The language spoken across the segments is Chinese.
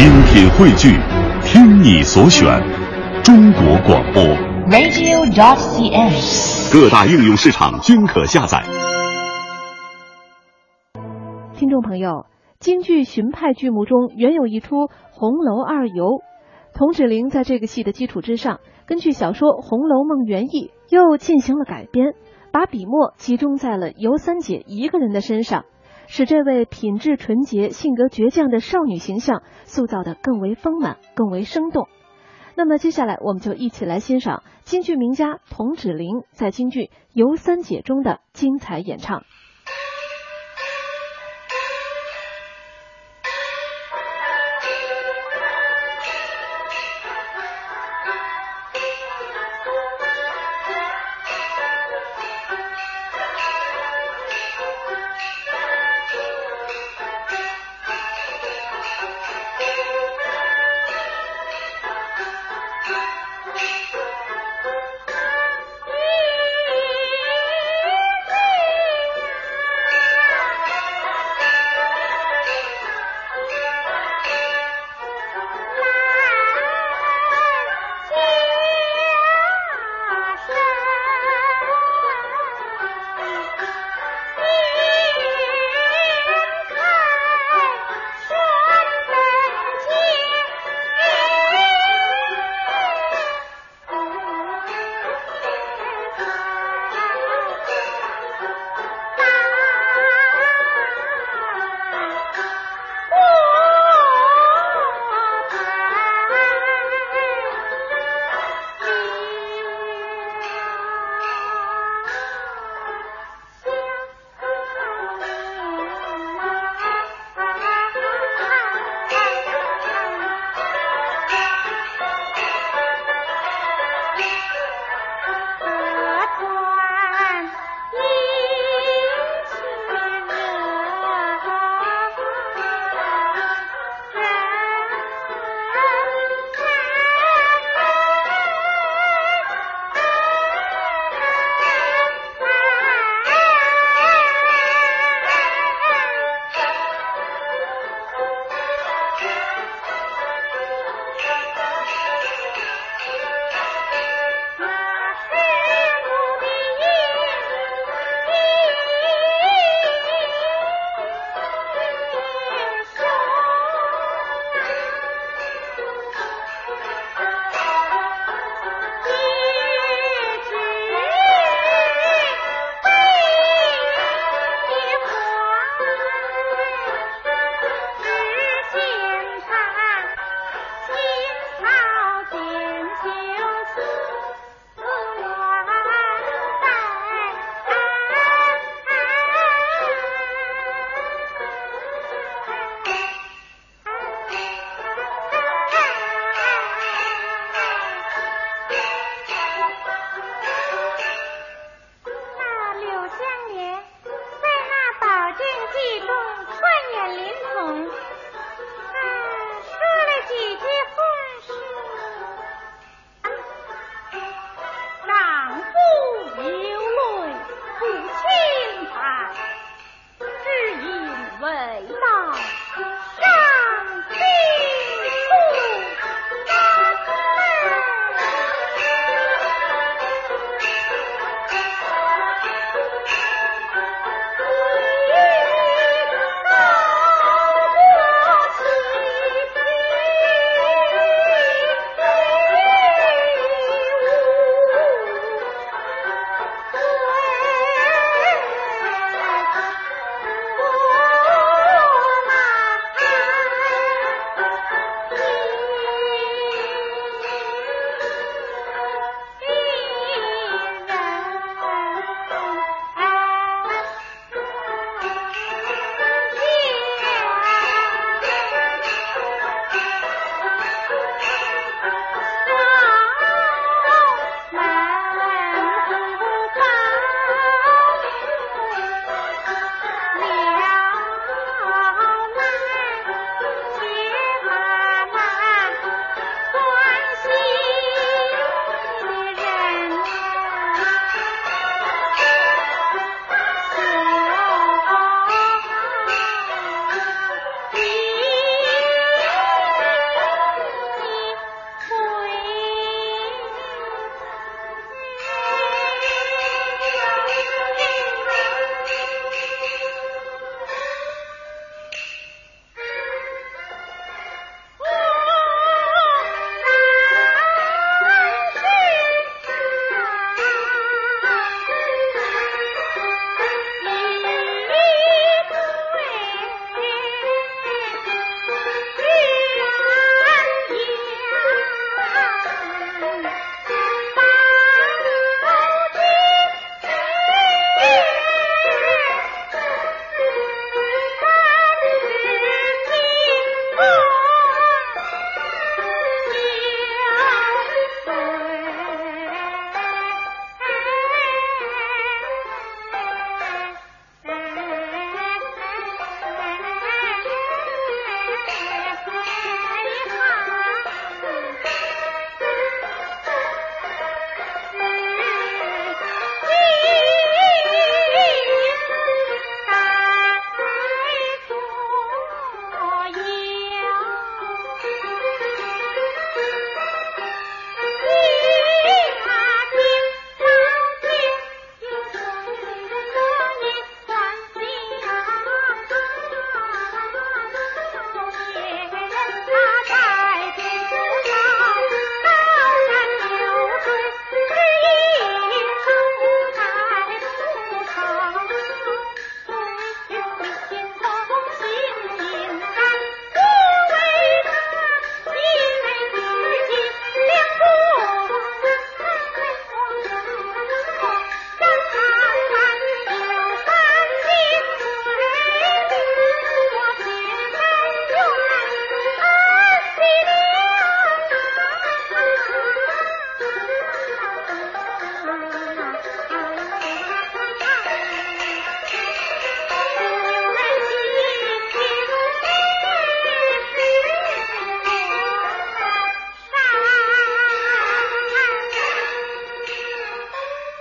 精品汇聚，听你所选，中国广播。radio.cn。各大应用市场均可下载。听众朋友，京剧荀派剧目中原有一出《红楼二游》，童芷苓在这个戏的基础之上，根据小说《红楼梦》原意又进行了改编，把笔墨集中在了尤三姐一个人的身上，使这位品质纯洁、性格倔强的少女形象塑造得更为丰满、更为生动。那么接下来，我们就一起来欣赏京剧名家童芷苓在京剧《尤三姐》中的精彩演唱。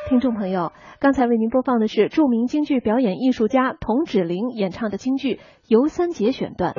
听众朋友，刚才为您播放的是著名京剧表演艺术家童芷苓演唱的京剧《游三姐》选段。